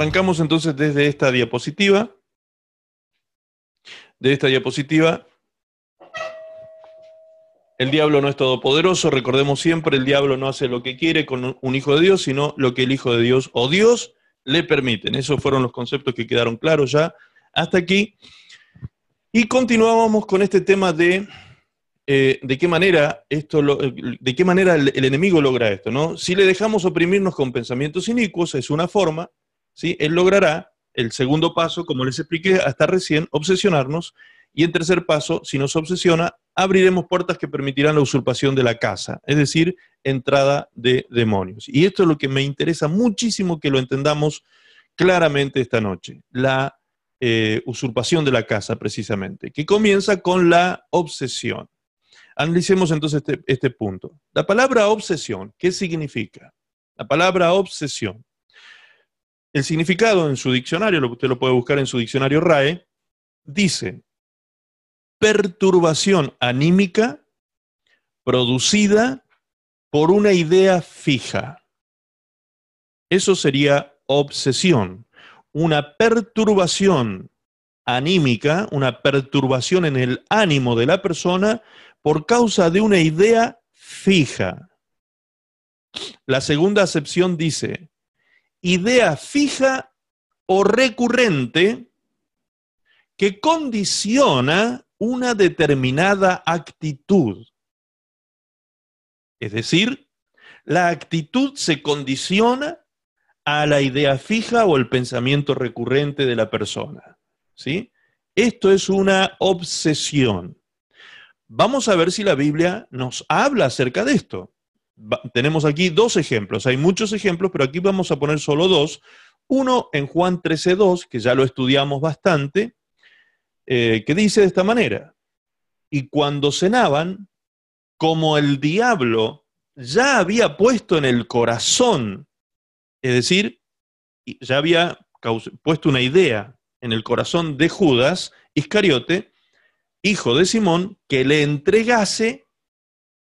arrancamos entonces desde esta diapositiva. De esta diapositiva, el diablo no es todopoderoso, recordemos siempre, el diablo no hace lo que quiere con un hijo de Dios, sino lo que el hijo de Dios o Dios le permiten. Esos fueron los conceptos que quedaron claros ya hasta aquí. Y continuábamos con este tema de eh, de qué manera esto de qué manera el, enemigo logra esto, ¿no? Si le dejamos oprimirnos con pensamientos inicuos, es una forma, Él logrará el segundo paso, como les expliqué hasta recién, obsesionarnos, y en tercer paso, si nos obsesiona, abriremos puertas que permitirán la usurpación de la casa, es decir, entrada de demonios. Y esto es lo que me interesa muchísimo que lo entendamos claramente esta noche, la eh, usurpación de la casa precisamente, que comienza con la obsesión. Analicemos entonces este, este, punto. La palabra obsesión, ¿qué significa? La palabra obsesión. El significado en su diccionario, usted lo puede buscar en su diccionario RAE, dice perturbación anímica producida por una idea fija. Eso sería obsesión, una perturbación anímica, una perturbación en el ánimo de la persona por causa de una idea fija. La segunda acepción dice, idea fija o recurrente que condiciona una determinada actitud. Es decir, la actitud se condiciona a la idea fija o el pensamiento recurrente de la persona. ¿sí? Esto es una obsesión. Vamos a ver si la Biblia nos habla acerca de esto. Tenemos aquí dos ejemplos, hay muchos ejemplos, pero aquí vamos a poner solo dos. Uno en Juan 13.2, que ya lo estudiamos bastante, eh, que dice de esta manera, y cuando cenaban, como el diablo ya había puesto en el corazón, es decir, ya había puesto una idea en el corazón de Judas Iscariote, hijo de Simón, que le entregase,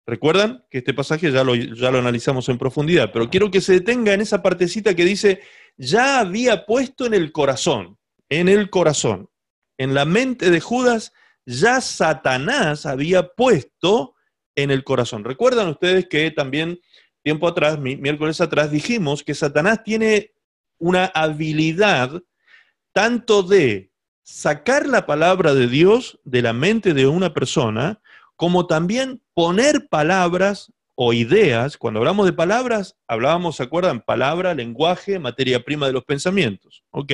recuerdan que este pasaje ya lo, ya lo analizamos en profundidad, pero quiero que se detenga en esa partecita que dice, ya había puesto en el corazón, en el corazón, en la mente de Judas, ya Satanás había puesto en el corazón. Recuerdan ustedes que también tiempo atrás, miércoles atrás, dijimos que Satanás tiene una habilidad tanto de sacar la palabra de Dios de la mente de una persona, como también poner palabras o ideas. Cuando hablamos de palabras, hablábamos, ¿se acuerdan? Palabra, lenguaje, materia prima de los pensamientos. Ok.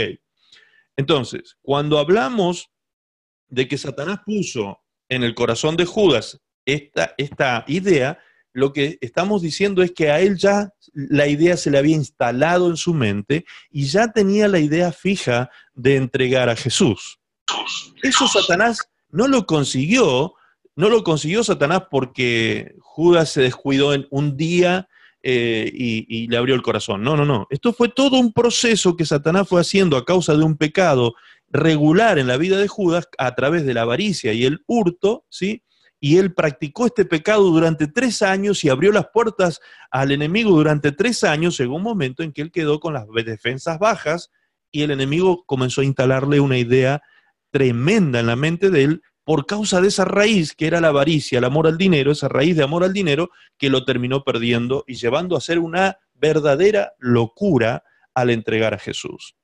Entonces, cuando hablamos de que Satanás puso en el corazón de Judas esta, esta idea, lo que estamos diciendo es que a él ya la idea se le había instalado en su mente y ya tenía la idea fija de entregar a Jesús. Eso Satanás no lo consiguió, no lo consiguió Satanás porque Judas se descuidó en un día eh, y, le abrió el corazón. No, no, no. Esto fue todo un proceso que Satanás fue haciendo a causa de un pecado regular en la vida de Judas a través de la avaricia y el hurto, ¿sí? y él practicó este pecado durante tres años y abrió las puertas al enemigo durante tres años, en un momento en que él quedó con las defensas bajas y el enemigo comenzó a instalarle una idea tremenda en la mente de él por causa de esa raíz que era la avaricia, el amor al dinero, esa raíz de amor al dinero que lo terminó perdiendo y llevando a ser una verdadera locura al entregar a Jesús.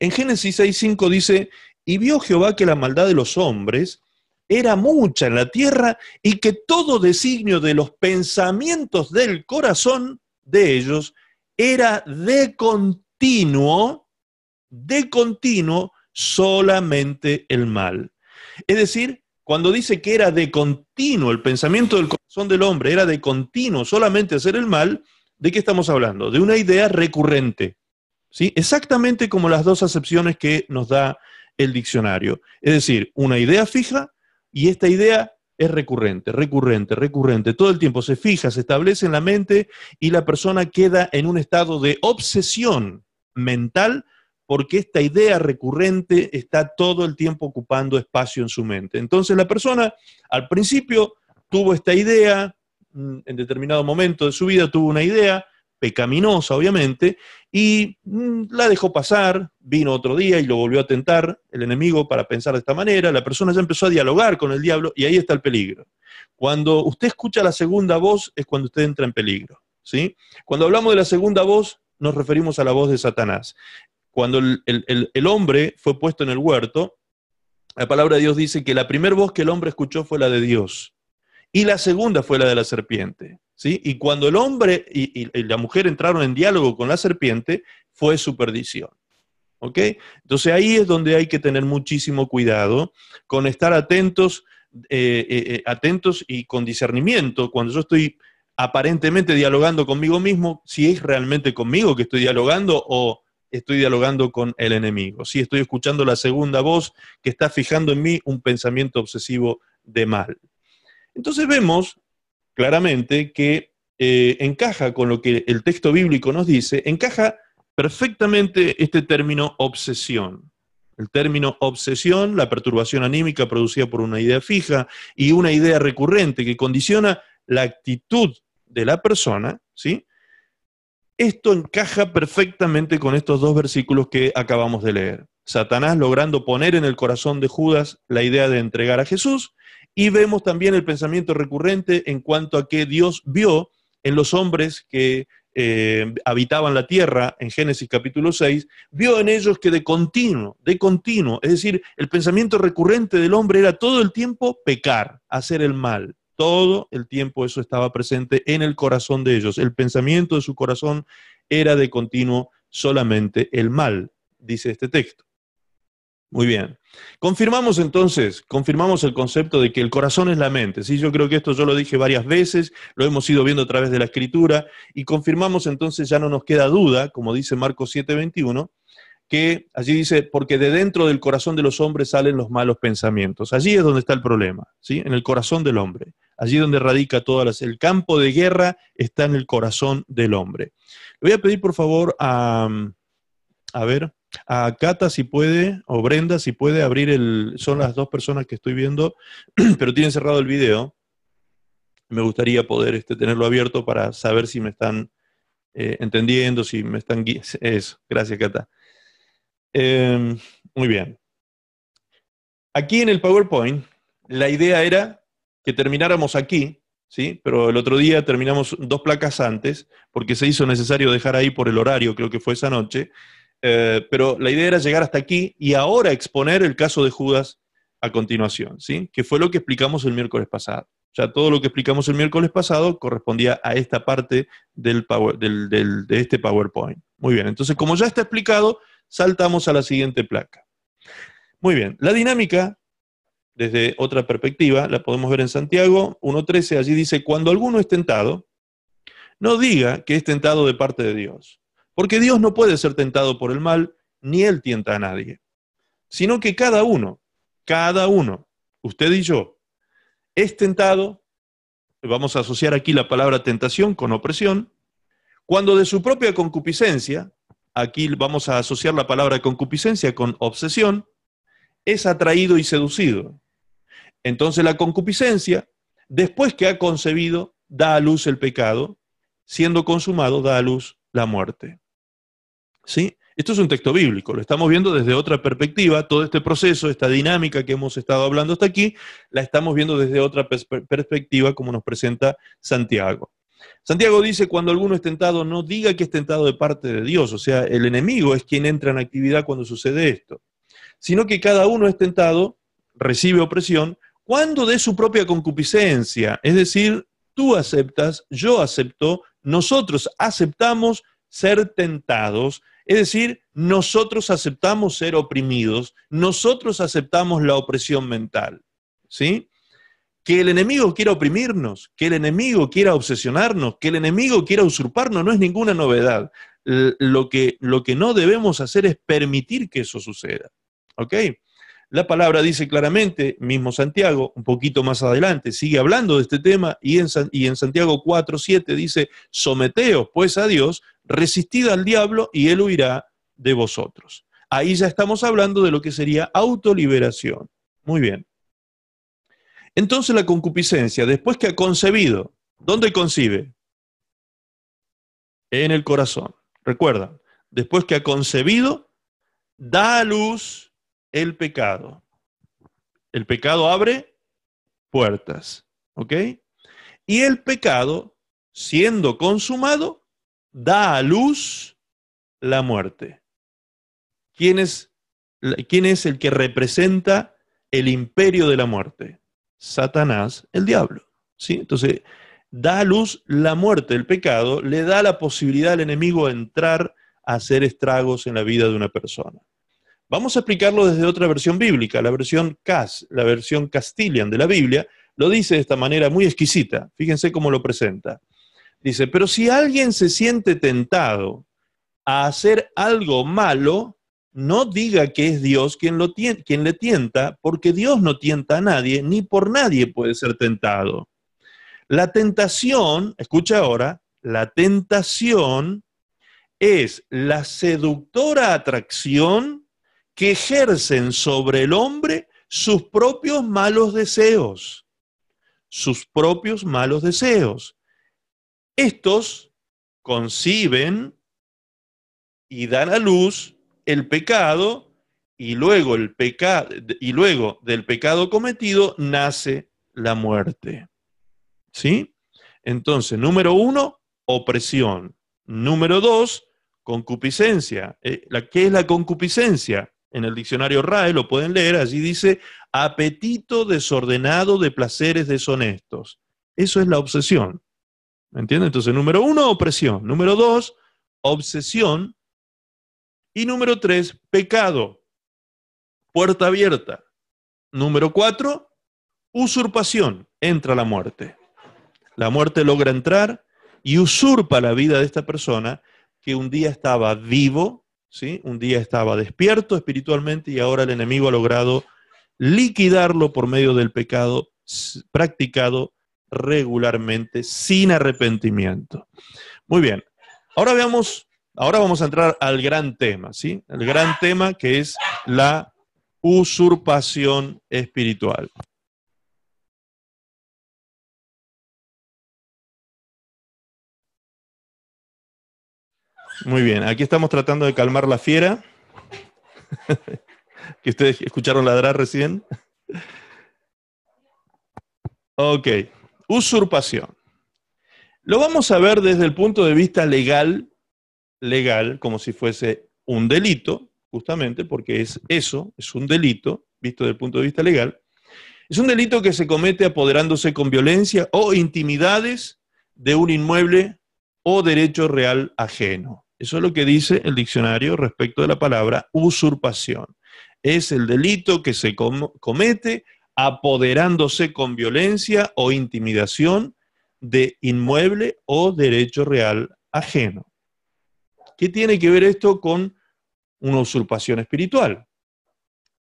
En Génesis 6.5 dice, y vio Jehová que la maldad de los hombres era mucha en la tierra y que todo designio de los pensamientos del corazón de ellos era de continuo, de continuo solamente el mal. Es decir, cuando dice que era de continuo el pensamiento del corazón del hombre, era de continuo solamente hacer el mal, ¿de qué estamos hablando? De una idea recurrente. ¿sí? Exactamente como las dos acepciones que nos da el diccionario. Es decir, una idea fija y esta idea es recurrente, recurrente, recurrente. Todo el tiempo se fija, se establece en la mente y la persona queda en un estado de obsesión mental porque esta idea recurrente está todo el tiempo ocupando espacio en su mente. Entonces la persona al principio tuvo esta idea, mm, en determinado momento de su vida tuvo una idea, pecaminosa, obviamente, y mm, la dejó pasar, vino otro día y lo volvió a tentar el enemigo para pensar de esta manera, la persona ya empezó a dialogar con el diablo y ahí está el peligro. Cuando usted escucha la segunda voz es cuando usted entra en peligro, ¿sí? Cuando hablamos de la segunda voz nos referimos a la voz de Satanás. Cuando el, hombre fue puesto en el huerto, la palabra de Dios dice que la primera voz que el hombre escuchó fue la de Dios y la segunda fue la de la serpiente. ¿sí? Y cuando el hombre y, la mujer entraron en diálogo con la serpiente, fue su perdición. ¿Ok? Entonces ahí es donde hay que tener muchísimo cuidado con estar atentos, eh, eh, eh, atentos y con discernimiento. Cuando yo estoy aparentemente dialogando conmigo mismo, si es realmente conmigo que estoy dialogando o estoy dialogando con el enemigo. Si estoy escuchando la segunda voz que está fijando en mí un pensamiento obsesivo de mal. Entonces vemos claramente que eh, encaja con lo que el texto bíblico nos dice, encaja perfectamente este término obsesión. El término obsesión, la perturbación anímica producida por una idea fija y una idea recurrente que condiciona la actitud de la persona, ¿sí? Esto encaja perfectamente con estos dos versículos que acabamos de leer. Satanás logrando poner en el corazón de Judas la idea de entregar a Jesús y vemos también el pensamiento recurrente en cuanto a que Dios vio en los hombres que eh, habitaban la tierra, en Génesis capítulo 6, vio en ellos que de continuo, de continuo, es decir, el pensamiento recurrente del hombre era todo el tiempo pecar, hacer el mal. Todo el tiempo eso estaba presente en el corazón de ellos. El pensamiento de su corazón era de continuo solamente el mal, dice este texto. Muy bien. Confirmamos entonces, confirmamos el concepto de que el corazón es la mente. ¿sí? Yo creo que esto yo lo dije varias veces, lo hemos ido viendo a través de la escritura, y confirmamos entonces, ya no nos queda duda, como dice Marcos 7:21, que allí dice, porque de dentro del corazón de los hombres salen los malos pensamientos. Allí es donde está el problema, ¿sí? en el corazón del hombre. Allí donde radica todo el campo de guerra está en el corazón del hombre. Le voy a pedir por favor a, a ver, a Cata si puede, o Brenda si puede abrir el, son las dos personas que estoy viendo, pero tienen cerrado el video. Me gustaría poder este, tenerlo abierto para saber si me están eh, entendiendo, si me están... Eso, gracias Cata. Em, muy bien. Aquí en el PowerPoint, la idea era que termináramos aquí, ¿sí? Pero el otro día terminamos dos placas antes, porque se hizo necesario dejar ahí por el horario, creo que fue esa noche, eh, pero la idea era llegar hasta aquí y ahora exponer el caso de Judas a continuación, ¿sí? Que fue lo que explicamos el miércoles pasado. Ya todo lo que explicamos el miércoles pasado correspondía a esta parte del de este PowerPoint. Muy bien, entonces como ya está explicado, saltamos a la siguiente placa. Muy bien, la dinámica, desde otra perspectiva, la podemos ver en Santiago 1.13, allí dice, cuando alguno es tentado, no diga que es tentado de parte de Dios porque Dios no puede ser tentado por el mal, ni Él tienta a nadie, sino que cada uno, cada uno, usted y yo, es tentado, vamos a asociar aquí la palabra tentación con opresión, cuando de su propia concupiscencia, aquí vamos a asociar la palabra concupiscencia con obsesión, es atraído y seducido. Entonces la concupiscencia, después que ha concebido, da a luz el pecado, siendo consumado, da a luz la muerte. ¿Sí? Esto es un texto bíblico, lo estamos viendo desde otra perspectiva, todo este proceso, esta dinámica que hemos estado hablando hasta aquí, la estamos viendo desde otra perspectiva como nos presenta Santiago. Santiago dice, cuando alguno es tentado, no diga que es tentado de parte de Dios, o sea, el enemigo es quien entra en actividad cuando sucede esto, sino que cada uno es tentado, recibe opresión, cuando de su propia concupiscencia, es decir, tú aceptas, yo acepto, nosotros aceptamos ser tentados es decir, nosotros aceptamos ser oprimidos, nosotros aceptamos la opresión mental. ¿Sí? Que el enemigo quiera oprimirnos, que el enemigo quiera obsesionarnos, que el enemigo quiera usurparnos, no es ninguna novedad. Lo que, lo que no debemos hacer es permitir que eso suceda. ¿Ok? La palabra dice claramente, mismo Santiago, un poquito más adelante, sigue hablando de este tema y en, y en Santiago 4, 7 dice, someteos pues a Dios, resistid al diablo y él huirá de vosotros. Ahí ya estamos hablando de lo que sería autoliberación. Muy bien. Entonces la concupiscencia, después que ha concebido, ¿dónde concibe? en el corazón. Recuerdan, después que ha concebido, da a luz el pecado. El pecado abre puertas, ¿ok? Y el pecado, siendo consumado, da a luz la muerte. ¿Quién es, quién es el que representa el imperio de la muerte? Satanás, el diablo. ¿sí? Entonces, da a luz la muerte, el pecado, le da la posibilidad al enemigo de entrar a hacer estragos en la vida de una persona. Vamos a explicarlo desde otra versión bíblica, la versión CAS, la versión Castilian de la Biblia, lo dice de esta manera muy exquisita. Fíjense cómo lo presenta. Dice, pero si alguien se siente tentado a hacer algo malo, no diga que es Dios quien, lo quien le tienta, porque Dios no tienta a nadie, ni por nadie puede ser tentado. La tentación, escucha ahora, la tentación es la seductora atracción que ejercen sobre el hombre sus propios malos deseos, sus propios malos deseos. Estos conciben y dan a luz el pecado y luego, el pecado, y luego del pecado cometido nace la muerte. ¿Sí? Entonces, número uno, opresión. Número dos, concupiscencia. Eh, ¿Qué es la concupiscencia? En el diccionario RAE lo pueden leer, allí dice apetito desordenado de placeres deshonestos. Eso es la obsesión. ¿Me entienden? Entonces, número uno, opresión. Número dos, obsesión. Y número tres, pecado. Puerta abierta. Número cuatro, usurpación. Entra la muerte. La muerte logra entrar y usurpa la vida de esta persona que un día estaba vivo, ¿sí? un día estaba despierto espiritualmente y ahora el enemigo ha logrado liquidarlo por medio del pecado practicado regularmente sin arrepentimiento. Muy bien, ahora veamos, ahora vamos a entrar al gran tema, ¿sí? El gran tema que es la usurpación espiritual. Muy bien, aquí estamos tratando de calmar la fiera, que ustedes escucharon ladrar recién. Ok, usurpación. Lo vamos a ver desde el punto de vista legal, legal, como si fuese un delito, justamente porque es eso, es un delito, visto desde el punto de vista legal. Es un delito que se comete apoderándose con violencia o intimidades de un inmueble o derecho real ajeno. Eso es lo que dice el diccionario respecto de la palabra usurpación. Es el delito que se comete apoderándose con violencia o intimidación de inmueble o derecho real ajeno. ¿Qué tiene que ver esto con una usurpación espiritual?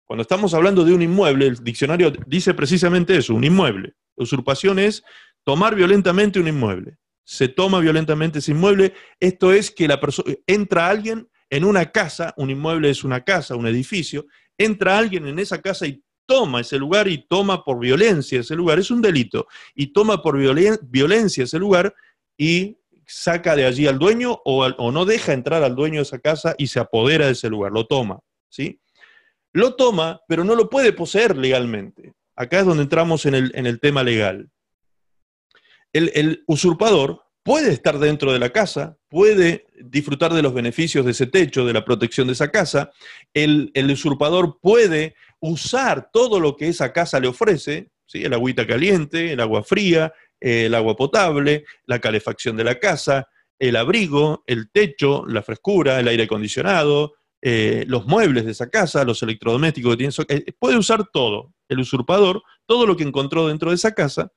Cuando estamos hablando de un inmueble, el diccionario dice precisamente eso, un inmueble. usurpación es tomar violentamente un inmueble se toma violentamente ese inmueble. Esto es que la persona entra alguien en una casa, un inmueble es una casa, un edificio, entra alguien en esa casa y toma ese lugar y toma por violencia ese lugar, es un delito, y toma por violencia ese lugar y saca de allí al dueño o, no deja entrar al dueño de esa casa y se apodera de ese lugar, lo toma, ¿sí? Lo toma, pero no lo puede poseer legalmente. Acá es donde entramos en el, en el tema legal el, usurpador puede estar dentro de la casa, puede disfrutar de los beneficios de ese techo, de la protección de esa casa, el, usurpador puede usar todo lo que esa casa le ofrece, ¿sí? el agüita caliente, el agua fría, el agua potable, la calefacción de la casa, el abrigo, el techo, la frescura, el aire acondicionado, eh, los muebles de esa casa, los electrodomésticos que tiene, eh, puede usar todo, el usurpador, todo lo que encontró dentro de esa casa,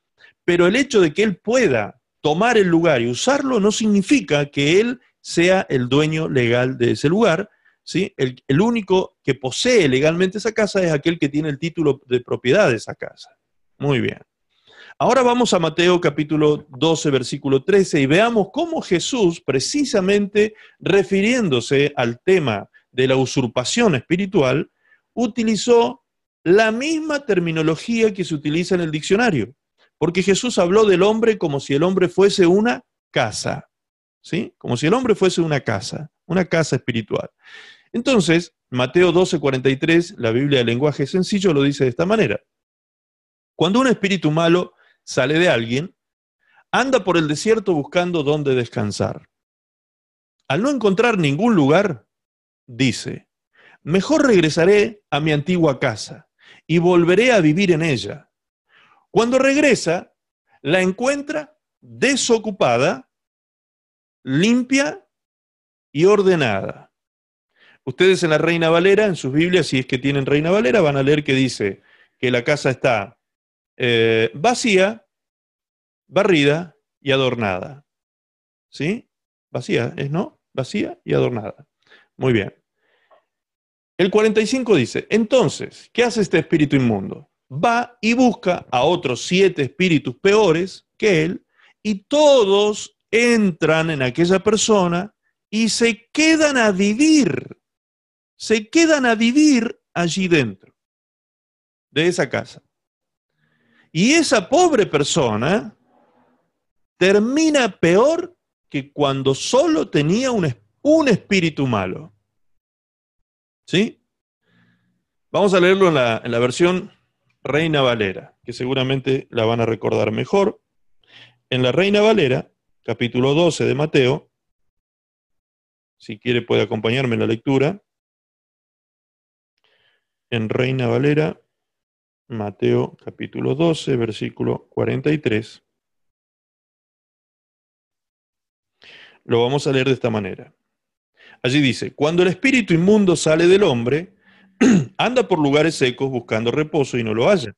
pero el hecho de que él pueda tomar el lugar y usarlo no significa que él sea el dueño legal de ese lugar. ¿sí? El, único que posee legalmente esa casa es aquel que tiene el título de propiedad de esa casa. Muy bien. Ahora vamos a Mateo capítulo 12, versículo 13 y veamos cómo Jesús, precisamente refiriéndose al tema de la usurpación espiritual, utilizó la misma terminología que se utiliza en el diccionario. Porque Jesús habló del hombre como si el hombre fuese una casa. ¿sí? Como si el hombre fuese una casa, una casa espiritual. Entonces, Mateo 12, 43, la Biblia de lenguaje sencillo lo dice de esta manera. Cuando un espíritu malo sale de alguien, anda por el desierto buscando dónde descansar. Al no encontrar ningún lugar, dice, mejor regresaré a mi antigua casa y volveré a vivir en ella. Cuando regresa, la encuentra desocupada, limpia y ordenada. Ustedes en la Reina Valera, en sus Biblias, si es que tienen Reina Valera, van a leer que dice que la casa está eh, vacía, barrida y adornada. ¿Sí? Vacía, ¿es no? Vacía y adornada. Muy bien. El 45 dice, entonces, ¿qué hace este espíritu inmundo? Va y busca a otros siete espíritus peores que él y todos entran en aquella persona y se quedan a vivir, se quedan a vivir allí dentro de esa casa. Y esa pobre persona termina peor que cuando solo tenía un, un espíritu malo. ¿Sí? Vamos a leerlo en la, en la versión Reina Valera, que seguramente la van a recordar mejor. En la Reina Valera, capítulo 12 de Mateo, si quiere puede acompañarme en la lectura. En Reina Valera, Mateo capítulo 12, versículo 43. Lo vamos a leer de esta manera. Allí dice, cuando el espíritu inmundo sale del hombre, anda por lugares secos buscando reposo y no lo halla.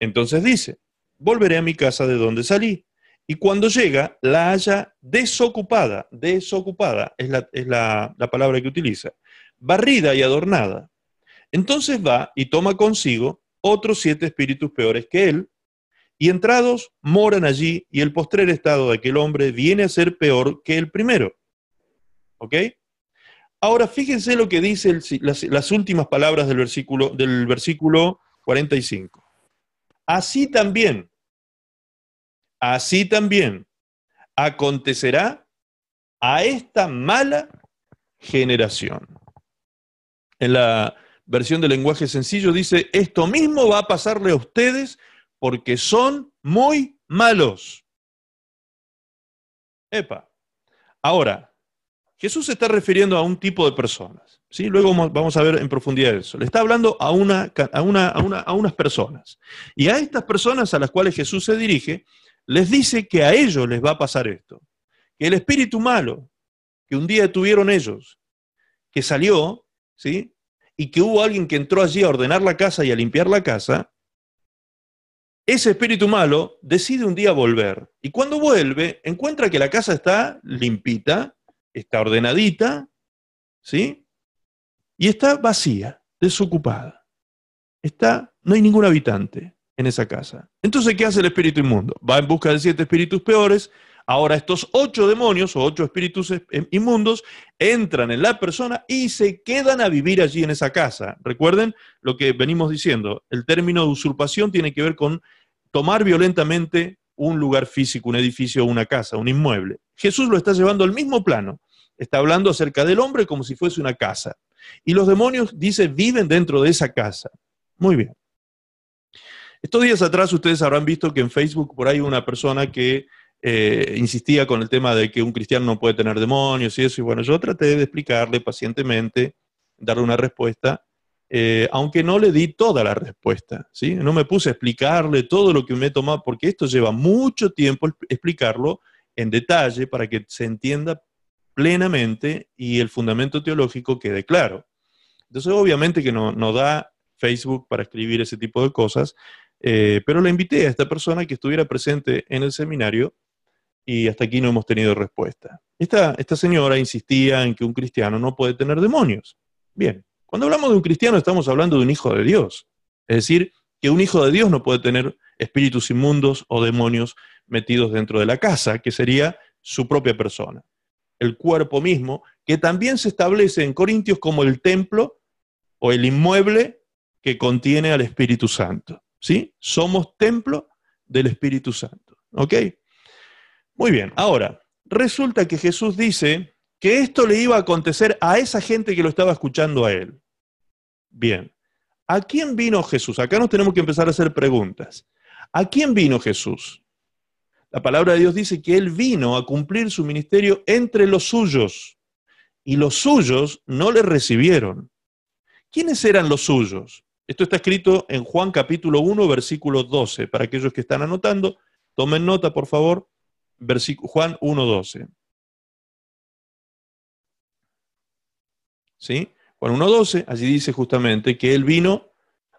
Entonces dice, volveré a mi casa de donde salí. Y cuando llega, la halla desocupada, desocupada es la, es la, la palabra que utiliza, barrida y adornada. Entonces va y toma consigo otros siete espíritus peores que él, y entrados moran allí, y el postrer estado de aquel hombre viene a ser peor que el primero. ¿Ok? Ahora fíjense lo que dicen las, las, últimas palabras del versículo, del versículo 45. Así también, así también acontecerá a esta mala generación. En la versión de lenguaje sencillo, dice, esto mismo va a pasarle a ustedes porque son muy malos. Epa. Ahora, Jesús se está refiriendo a un tipo de personas. ¿sí? Luego vamos a ver en profundidad eso. Le está hablando a, una, a, una, a unas personas. Y a estas personas a las cuales Jesús se dirige, les dice que a ellos les va a pasar esto. Que el espíritu malo que un día tuvieron ellos, que salió, ¿sí? Y que hubo alguien que entró allí a ordenar la casa y a limpiar la casa, ese espíritu malo decide un día volver. Y cuando vuelve, encuentra que la casa está limpita, está ordenadita, ¿sí? Y está vacía, desocupada. Está, no hay ningún habitante en esa casa. Entonces, ¿qué hace el espíritu inmundo? Va en busca de siete espíritus peores, Ahora estos ocho demonios o ocho espíritus em, inmundos entran en la persona y se quedan a vivir allí en esa casa. Recuerden lo que venimos diciendo, el término de usurpación tiene que ver con tomar violentamente un lugar físico, un edificio, una casa, un inmueble. Jesús lo está llevando al mismo plano. Está hablando acerca del hombre como si fuese una casa. Y los demonios, dice, viven dentro de esa casa. Muy bien. Estos días atrás ustedes habrán visto que en Facebook por ahí una persona que eh, insistía con el tema de que un cristiano no puede tener demonios y eso, y bueno, yo traté de explicarle pacientemente, darle una respuesta, eh, aunque no le di toda la respuesta, ¿sí? No me puse a explicarle todo lo que me he porque esto lleva mucho tiempo explicarlo en detalle para que se entienda plenamente y el fundamento teológico quede claro. Entonces, obviamente que no, no da Facebook para escribir ese tipo de cosas, eh, pero le invité a esta persona que estuviera presente en el seminario y hasta aquí no hemos tenido respuesta. Esta, señora insistía en que un cristiano no puede tener demonios. Bien, cuando hablamos de un cristiano estamos hablando de un hijo de Dios. Es decir, que un hijo de Dios no puede tener espíritus inmundos o demonios metidos dentro de la casa, que sería su propia persona. El cuerpo mismo, que también se establece en Corintios como el templo o el inmueble que contiene al Espíritu Santo. ¿Sí? Somos templo del Espíritu Santo. ¿Ok? Muy bien, ahora, resulta que Jesús dice que esto le iba a acontecer a esa gente que lo estaba escuchando a él. Bien, ¿a quién vino Jesús? Acá nos tenemos que empezar a hacer preguntas. ¿A quién vino Jesús? La palabra de Dios dice que Él vino a cumplir su ministerio entre los suyos y los suyos no le recibieron. ¿Quiénes eran los suyos? Esto está escrito en Juan capítulo 1, versículo 12. Para aquellos que están anotando, tomen nota, por favor. Juan 1, 12. ¿Sí? Juan 1, 12, allí dice justamente que Él vino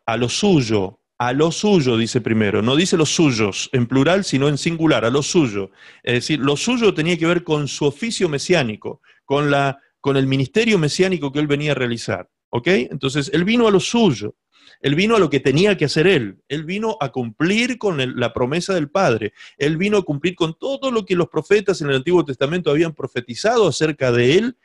a lo suyo, a lo suyo, dice primero. No dice los suyos en plural, sino en singular, a lo suyo. Es decir, lo suyo tenía que ver con su oficio mesiánico, con, la, con el ministerio mesiánico que él venía a realizar. ¿Ok? Entonces, él vino a lo suyo. Él vino a lo que tenía que hacer él. Él vino a cumplir con la promesa del Padre. Él vino a cumplir con todo lo que los profetas en el Antiguo Testamento habían profetizado acerca de él.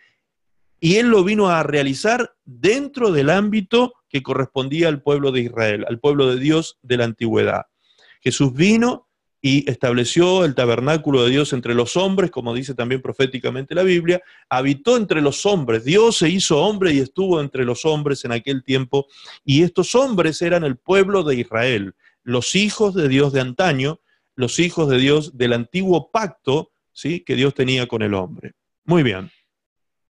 Y él lo vino a realizar dentro del ámbito que correspondía al pueblo de Israel, al pueblo de Dios de la antigüedad. Jesús vino y estableció el tabernáculo de Dios entre los hombres, como dice también proféticamente la Biblia, habitó entre los hombres, Dios se hizo hombre y estuvo entre los hombres en aquel tiempo, y estos hombres eran el pueblo de Israel, los hijos de Dios de antaño, los hijos de Dios del antiguo pacto ¿sí? que Dios tenía con el hombre. Muy bien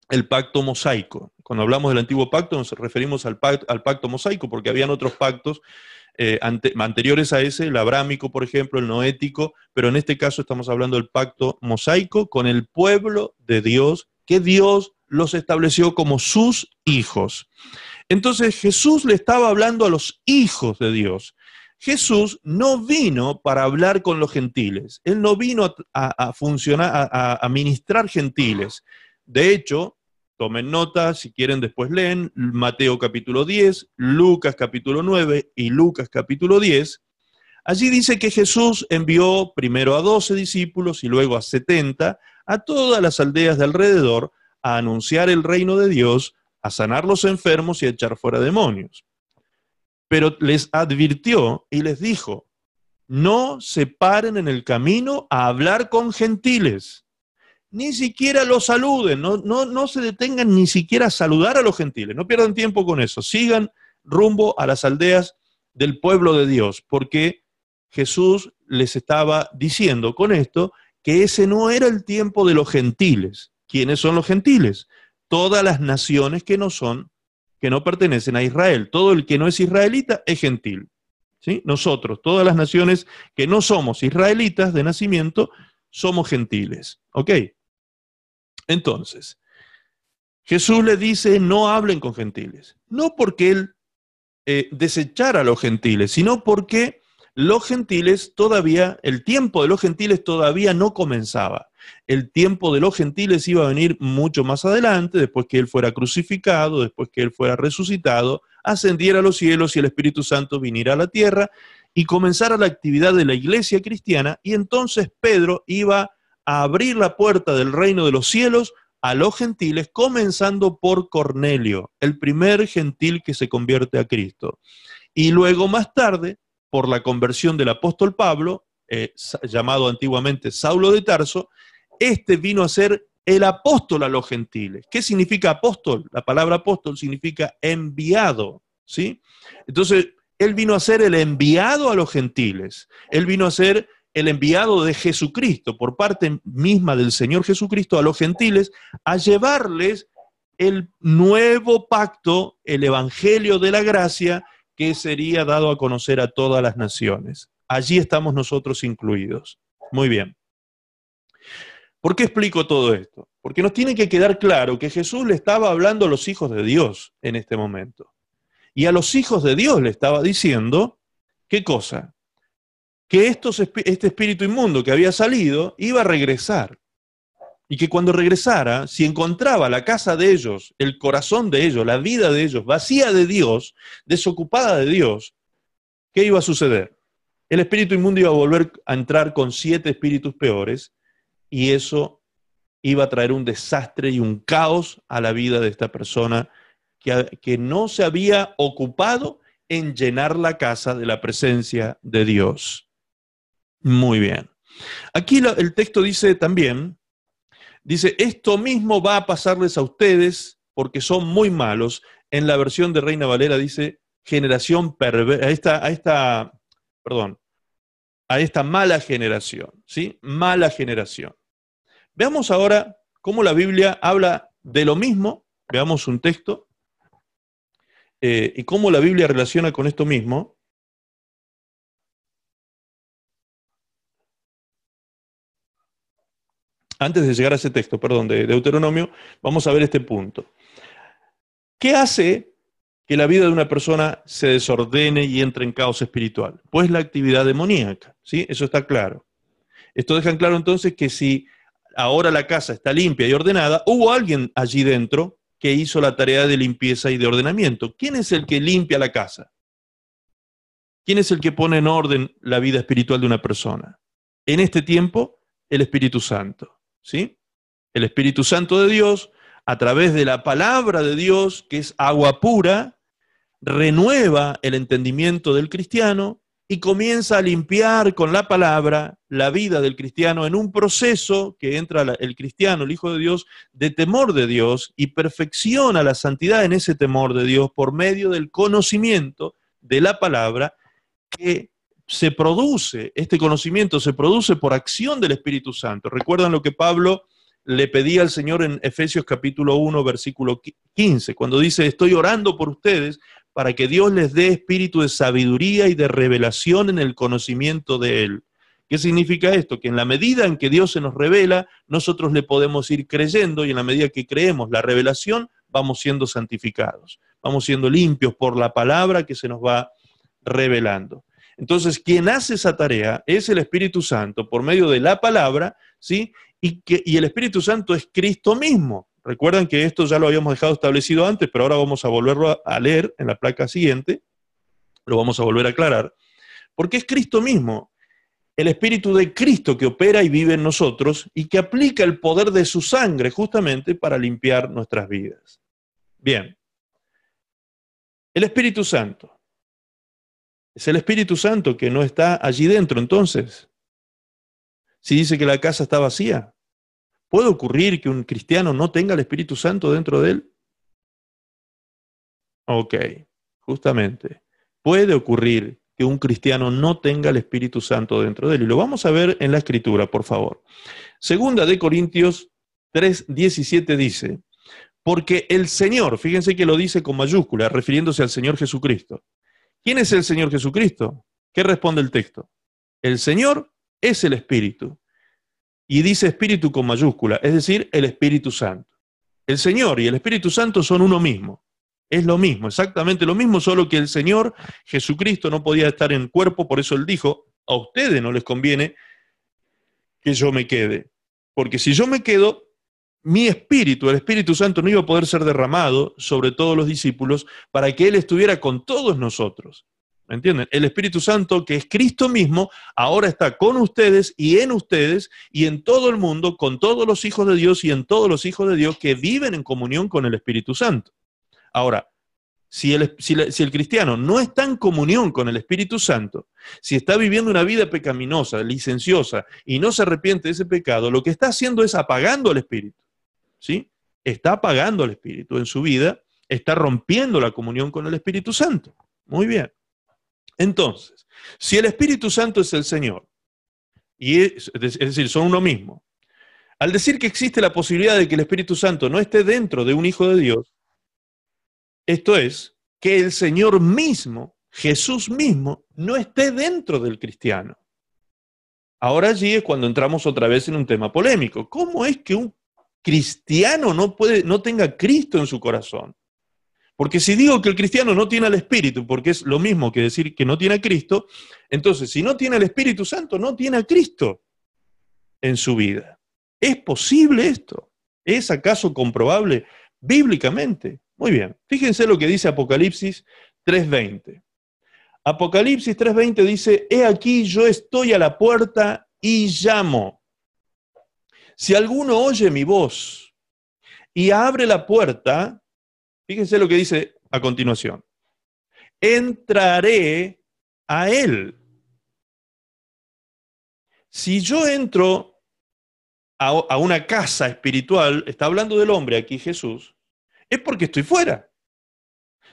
el pacto mosaico. Cuando hablamos del antiguo pacto nos referimos al pacto, al pacto mosaico, porque habían otros pactos eh, anteriores a ese, el abrámico, por ejemplo, el noético, pero en este caso estamos hablando del pacto mosaico con el pueblo de Dios, que Dios los estableció como sus hijos. Entonces Jesús le estaba hablando a los hijos de Dios. Jesús no vino para hablar con los gentiles, él no vino a, funcionar, a, a ministrar gentiles. De hecho, Tomen nota, si quieren después leen Mateo capítulo 10, Lucas capítulo 9 y Lucas capítulo 10. Allí dice que Jesús envió primero a 12 discípulos y luego a 70 a todas las aldeas de alrededor a anunciar el reino de Dios, a sanar los enfermos y a echar fuera demonios. Pero les advirtió y les dijo, no se paren en el camino a hablar con gentiles ni siquiera los saluden, no, no, no se detengan ni siquiera a saludar a los gentiles, no pierdan tiempo con eso, sigan rumbo a las aldeas del pueblo de Dios, porque Jesús les estaba diciendo con esto que ese no era el tiempo de los gentiles. ¿Quiénes son los gentiles? Todas las naciones que no son, que no pertenecen a Israel. Todo el que no es israelita es gentil. ¿sí? Nosotros, todas las naciones que no somos israelitas de nacimiento, somos gentiles. Entonces, Jesús le dice, no hablen con gentiles. No porque él eh, desechara a los gentiles, sino porque los gentiles todavía, el tiempo de los gentiles todavía no comenzaba. El tiempo de los gentiles iba a venir mucho más adelante, después que Él fuera crucificado, después que Él fuera resucitado, ascendiera a los cielos y el Espíritu Santo viniera a la tierra y comenzara la actividad de la iglesia cristiana, y entonces Pedro iba a abrir la puerta del reino de los cielos a los gentiles, comenzando por Cornelio, el primer gentil que se convierte a Cristo. Y luego más tarde, por la conversión del apóstol Pablo, eh, llamado antiguamente Saulo de Tarso, este vino a ser el apóstol a los gentiles. ¿Qué significa apóstol? La palabra apóstol significa enviado, ¿sí? Entonces, él vino a ser el enviado a los gentiles. Él vino a ser el enviado de Jesucristo por parte misma del Señor Jesucristo a los gentiles a llevarles el nuevo pacto, el Evangelio de la gracia que sería dado a conocer a todas las naciones. Allí estamos nosotros incluidos. Muy bien. ¿Por qué explico todo esto? Porque nos tiene que quedar claro que Jesús le estaba hablando a los hijos de Dios en este momento. Y a los hijos de Dios le estaba diciendo, ¿qué cosa? Que este espíritu inmundo que había salido iba a regresar. Y que cuando regresara, si encontraba la casa de ellos, el corazón de ellos, la vida de ellos vacía de Dios, desocupada de Dios, ¿qué iba a suceder? El espíritu inmundo iba a volver a entrar con siete espíritus peores y eso iba a traer un desastre y un caos a la vida de esta persona que, no se había ocupado en llenar la casa de la presencia de Dios. Muy bien. Aquí el texto dice también Dice, esto mismo va a pasarles a ustedes porque son muy malos. En la versión de Reina Valera dice, generación perversa, a esta, a esta, perdón, a esta mala generación, ¿sí? Mala generación. Veamos ahora cómo la Biblia habla de lo mismo, veamos un texto, eh, y cómo la Biblia relaciona con esto mismo. Antes de llegar a ese texto, perdón, de Deuteronomio, vamos a ver este punto. ¿Qué hace que la vida de una persona se desordene y entre en caos espiritual? Pues la actividad demoníaca, ¿sí? Eso está claro. Esto deja en claro entonces que si ahora la casa está limpia y ordenada, hubo alguien allí dentro que hizo la tarea de limpieza y de ordenamiento. ¿Quién es el que limpia la casa? ¿Quién es el que pone en orden la vida espiritual de una persona? En este tiempo, el Espíritu Santo, ¿sí? El Espíritu Santo de Dios, a través de la palabra de Dios, que es agua pura, renueva el entendimiento del cristiano y comienza a limpiar con la palabra la vida del cristiano en un proceso que entra el cristiano, el Hijo de Dios, de temor de Dios y perfecciona la santidad en ese temor de Dios por medio del conocimiento de la palabra que se produce, este conocimiento se produce por acción del Espíritu Santo. ¿Recuerdan lo que Pablo le pedía al Señor en Efesios capítulo 1, versículo 15, cuando dice, estoy orando por ustedes para que Dios les dé espíritu de sabiduría y de revelación en el conocimiento de Él. ¿Qué significa esto? Que en la medida en que Dios se nos revela, nosotros le podemos ir creyendo y en la medida que creemos la revelación, vamos siendo santificados, vamos siendo limpios por la palabra que se nos va revelando. Entonces, quien hace esa tarea es el Espíritu Santo por medio de la palabra, ¿sí? Y, que, y el Espíritu Santo es Cristo mismo. Recuerdan que esto ya lo habíamos dejado establecido antes, pero ahora vamos a volverlo a leer en la placa siguiente, lo vamos a volver a aclarar, porque es Cristo mismo, el Espíritu de Cristo que opera y vive en nosotros y que aplica el poder de su sangre justamente para limpiar nuestras vidas. Bien, el Espíritu Santo. Es el Espíritu Santo que no está allí dentro entonces. Si dice que la casa está vacía, ¿Puede ocurrir que un cristiano no tenga el Espíritu Santo dentro de él? Ok, justamente. Puede ocurrir que un cristiano no tenga el Espíritu Santo dentro de él. Y lo vamos a ver en la escritura, por favor. Segunda de Corintios 3, 17 dice, porque el Señor, fíjense que lo dice con mayúscula, refiriéndose al Señor Jesucristo. ¿Quién es el Señor Jesucristo? ¿Qué responde el texto? El Señor es el Espíritu y dice Espíritu con mayúscula, es decir, el Espíritu Santo. El Señor y el Espíritu Santo son uno mismo. Es lo mismo, exactamente lo mismo, solo que el Señor Jesucristo no podía estar en cuerpo, por eso Él dijo, a ustedes no les conviene que yo me quede, porque si yo me quedo, mi espíritu, el Espíritu Santo, no iba a poder ser derramado sobre todos los discípulos para que Él estuviera con todos nosotros. ¿Me entienden? El Espíritu Santo, que es Cristo mismo, ahora está con ustedes y en ustedes y en todo el mundo, con todos los hijos de Dios y en todos los hijos de Dios que viven en comunión con el Espíritu Santo. Ahora, si el, si, el, cristiano no está en comunión con el Espíritu Santo, si está viviendo una vida pecaminosa, licenciosa, y no se arrepiente de ese pecado, lo que está haciendo es apagando al Espíritu. ¿Sí? Está apagando al Espíritu en su vida, está rompiendo la comunión con el Espíritu Santo. Muy bien. Entonces, si el Espíritu Santo es el Señor, y es, decir, son uno mismo, al decir que existe la posibilidad de que el Espíritu Santo no esté dentro de un Hijo de Dios, esto es, que el Señor mismo, Jesús mismo, no esté dentro del cristiano. Ahora allí es cuando entramos otra vez en un tema polémico. ¿Cómo es que un cristiano no, puede, no tenga Cristo en su corazón? Porque si digo que el cristiano no tiene el Espíritu, porque es lo mismo que decir que no tiene a Cristo, entonces si no tiene el Espíritu Santo, no tiene a Cristo en su vida. ¿Es posible esto? ¿Es acaso comprobable bíblicamente? Muy bien, fíjense lo que dice Apocalipsis 3.20. Apocalipsis 3.20 dice, he aquí yo estoy a la puerta y llamo. Si alguno oye mi voz y abre la puerta, Fíjense lo que dice a continuación. Entraré a Él. Si yo entro a, una casa espiritual, está hablando del hombre aquí Jesús, es porque estoy fuera.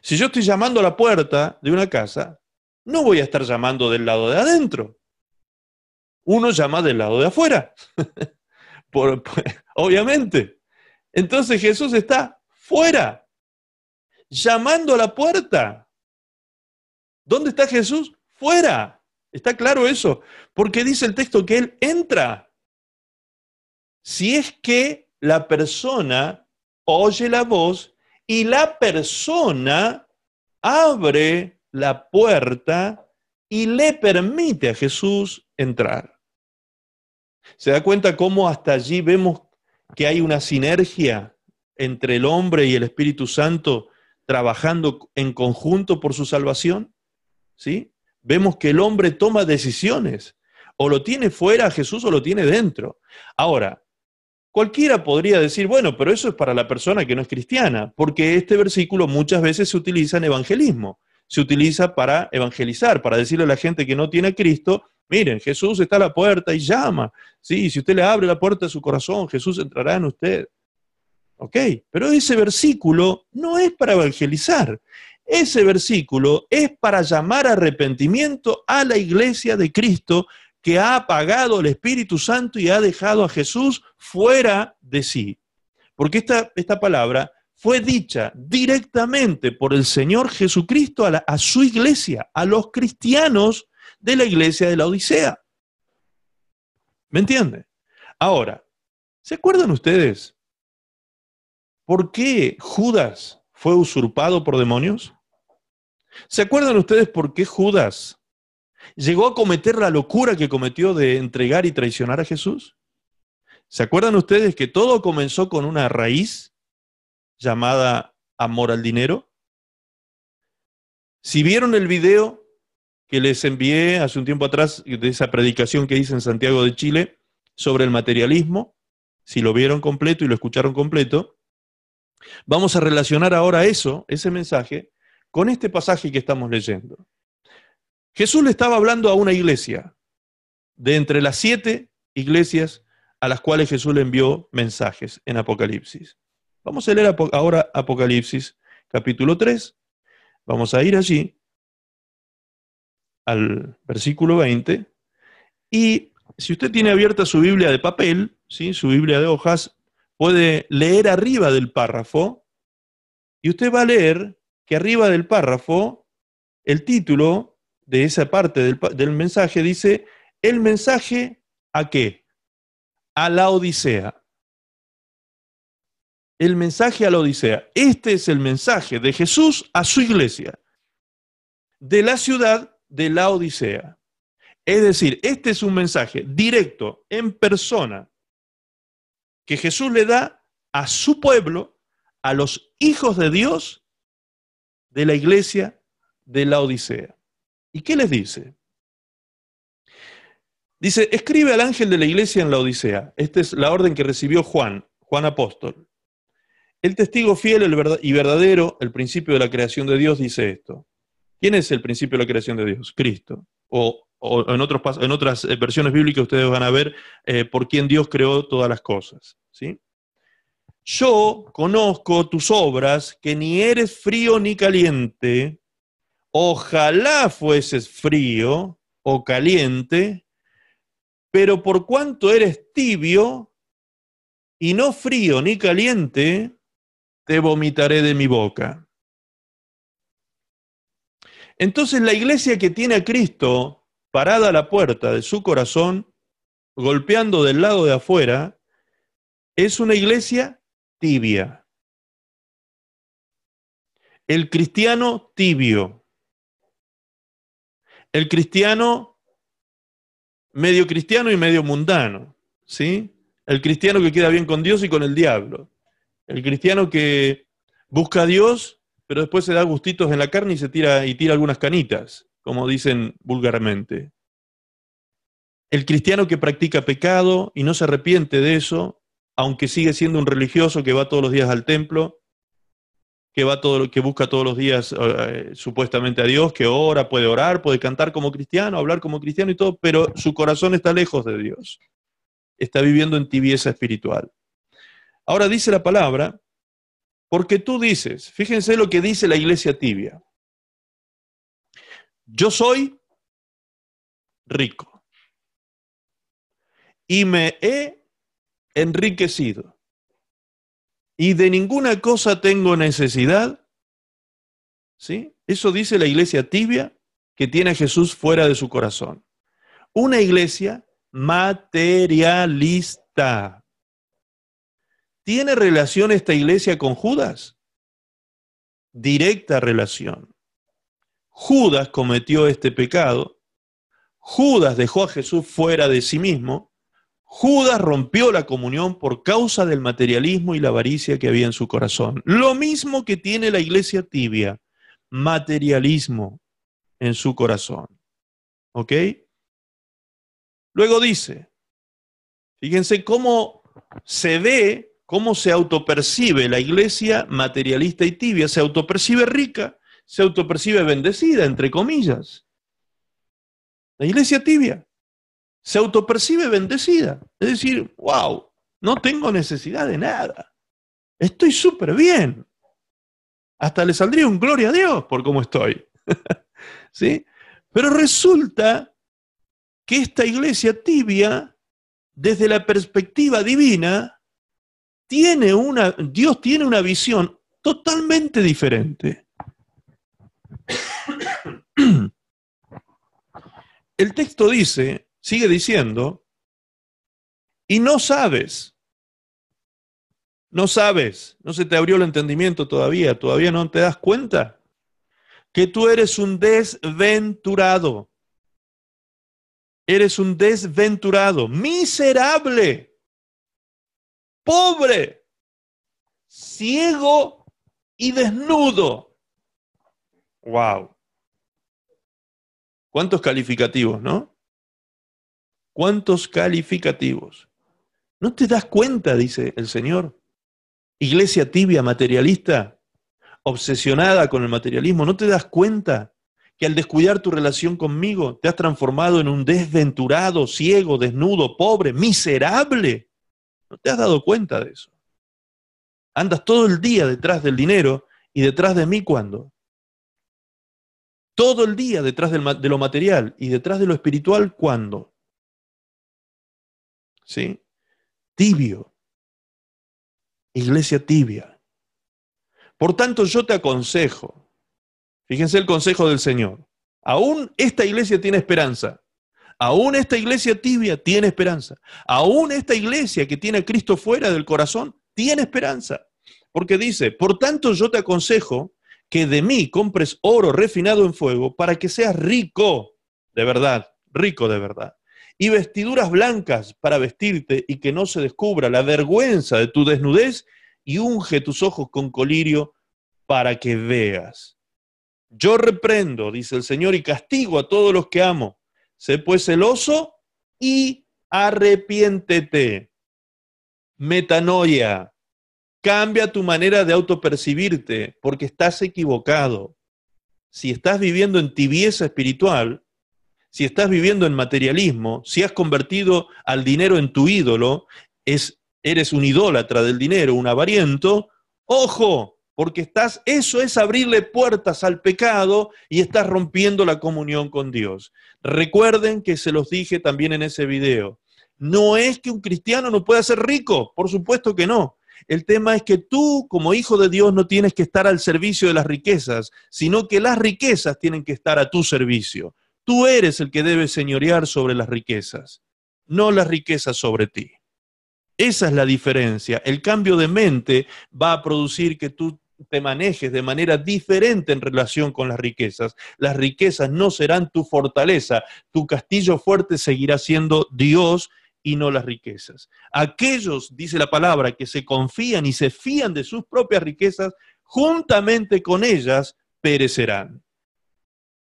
Si yo estoy llamando a la puerta de una casa, no voy a estar llamando del lado de adentro. Uno llama del lado de afuera. obviamente. Entonces Jesús está fuera, llamando a la puerta. ¿Dónde está Jesús? Fuera. ¿Está claro eso? Porque dice el texto que Él entra. Si es que la persona oye la voz y la persona abre la puerta y le permite a Jesús entrar. ¿Se da cuenta cómo hasta allí vemos que hay una sinergia entre el hombre y el Espíritu Santo trabajando en conjunto por su salvación? ¿Sí? Vemos que el hombre toma decisiones. O lo tiene fuera Jesús o lo tiene dentro. Ahora, Cualquiera podría decir, bueno, pero eso es para la persona que no es cristiana, porque este versículo muchas veces se utiliza en evangelismo, se utiliza para evangelizar, para decirle a la gente que no tiene Cristo, miren, Jesús está a la puerta y llama. Sí, si usted le abre la puerta de su corazón, Jesús entrará en usted. Ok, pero ese versículo no es para evangelizar. Ese versículo es para llamar arrepentimiento a la iglesia de Cristo que ha apagado el Espíritu Santo y ha dejado a Jesús fuera de sí. Porque esta, esta palabra fue dicha directamente por el Señor Jesucristo a, a su iglesia, a los cristianos de la iglesia de la Odisea. ¿Me entiende? Ahora, ¿se acuerdan ustedes por qué Judas fue usurpado por demonios? ¿Se acuerdan ustedes por qué Judas llegó a cometer la locura que cometió de entregar y traicionar a Jesús? ¿Se acuerdan ustedes que todo comenzó con una raíz llamada amor al dinero? Si vieron el video que les envié hace un tiempo atrás de esa predicación que hice en Santiago de Chile sobre el materialismo, si lo vieron completo y lo escucharon completo, vamos a relacionar ahora eso, ese mensaje, con este pasaje que estamos leyendo. Jesús le estaba hablando a una iglesia, de entre las siete iglesias a las cuales Jesús le envió mensajes en Apocalipsis. Vamos a leer ahora Apocalipsis capítulo 3. Vamos a ir allí al versículo 20. Y si usted tiene abierta su Biblia de papel, ¿sí? su Biblia de hojas, puede leer arriba del párrafo y usted va a leer que arriba del párrafo el título de esa parte del, mensaje dice, el mensaje a qué? A la Odisea. El mensaje a la Odisea. Este es el mensaje de Jesús a su iglesia, de la ciudad de la Odisea. Es decir, este es un mensaje directo, en persona, que Jesús le da a su pueblo, a los hijos de Dios de la iglesia de la Odisea. ¿Y qué les dice? Dice, escribe al ángel de la iglesia en la Odisea. Esta es la orden que recibió Juan, Juan Apóstol. El testigo fiel y verdadero, el principio de la creación de Dios, dice esto. ¿Quién es el principio de la creación de Dios? Cristo. O, en, otros, en, otras eh, versiones bíblicas ustedes van a ver eh, por quién Dios creó todas las cosas. ¿sí? Yo conozco tus obras, que ni eres frío ni caliente. Ojalá fueses frío o caliente, pero por cuanto eres tibio y no frío ni caliente, te vomitaré de mi boca. Entonces la iglesia que tiene a Cristo parada a la puerta de su corazón, golpeando del lado de afuera, es una iglesia tibia. El cristiano tibio el cristiano medio cristiano y medio mundano, ¿sí? El cristiano que queda bien con Dios y con el diablo. El cristiano que busca a Dios, pero después se da gustitos en la carne y se tira y tira algunas canitas, como dicen vulgarmente. El cristiano que practica pecado y no se arrepiente de eso, aunque sigue siendo un religioso que va todos los días al templo, que va todo, que busca todos los días eh, supuestamente a Dios, que ora, puede orar, puede cantar como cristiano, hablar como cristiano y todo, pero su corazón está lejos de Dios. está viviendo en tibieza espiritual. Ahora dice la palabra, porque tú dices, fíjense lo que dice la iglesia tibia, yo soy rico y me he enriquecido y de ninguna cosa tengo necesidad. ¿Sí? Eso dice la iglesia tibia que tiene a Jesús fuera de su corazón. Una iglesia materialista. ¿Tiene relación esta iglesia con Judas? Directa relación. Judas cometió este pecado. Judas dejó a Jesús fuera de sí mismo. Judas rompió la comunión por causa del materialismo y la avaricia que había en su corazón. Lo mismo que tiene la iglesia tibia, materialismo en su corazón. ¿Ok? Luego dice, fíjense cómo se ve, cómo se autopercibe la iglesia materialista y tibia, se autopercibe rica, se autopercibe bendecida, entre comillas. La iglesia tibia se autopercibe bendecida, es decir, wow, no tengo necesidad de nada, estoy súper bien. Hasta le saldría un gloria a Dios por cómo estoy. ¿Sí? Pero resulta que esta iglesia tibia, desde la perspectiva divina, tiene una, Dios tiene una visión totalmente diferente. El texto dice, sigue diciendo, y no sabes, no sabes, no se te abrió el entendimiento todavía, todavía no te das cuenta que tú eres un desventurado Eres un desventurado, miserable, pobre, ciego y desnudo. Wow. ¿Cuántos calificativos, no? ¿Cuántos calificativos? ¿No te das cuenta, dice el Señor? Iglesia tibia, materialista, obsesionada con el materialismo, ¿no te das cuenta que al descuidar tu relación conmigo te has transformado en un desventurado, ciego, desnudo, pobre, miserable. ¿No te has dado cuenta de eso? Andas todo el día detrás del dinero y detrás de mí cuando. Todo el día detrás de lo material y detrás de lo espiritual cuando. ¿Sí? Tibio. Iglesia tibia. Por tanto, yo te aconsejo, Fíjense el consejo del Señor. Aún esta iglesia tiene esperanza. Aún esta iglesia tibia tiene esperanza. Aún esta iglesia que tiene a Cristo fuera del corazón tiene esperanza. Porque dice, por tanto yo te aconsejo que de mí compres oro refinado en fuego para que seas rico, de verdad, rico de verdad. Y vestiduras blancas para vestirte y que no se descubra la vergüenza de tu desnudez y unge tus ojos con colirio para que veas. Yo reprendo, dice el Señor, y castigo a todos los que amo. Sé pues celoso y arrepiéntete. Metanoia. Cambia tu manera de autopercibirte porque estás equivocado. Si estás viviendo en tibieza espiritual, si estás viviendo en materialismo, si has convertido al dinero en tu ídolo, es, eres un idólatra del dinero, un avariento, ojo, porque estás, eso es abrirle puertas al pecado y estás rompiendo la comunión con Dios. Recuerden que se los dije también en ese video. No es que un cristiano no pueda ser rico, por supuesto que no. El tema es que tú, como hijo de Dios, no tienes que estar al servicio de las riquezas, sino que las riquezas tienen que estar a tu servicio. Tú eres el que debe señorear sobre las riquezas, no las riquezas sobre ti. Esa es la diferencia. El cambio de mente va a producir que tú te manejes de manera diferente en relación con las riquezas. Las riquezas no serán tu fortaleza, tu castillo fuerte seguirá siendo Dios y no las riquezas. Aquellos, dice la palabra, que se confían y se fían de sus propias riquezas, juntamente con ellas perecerán.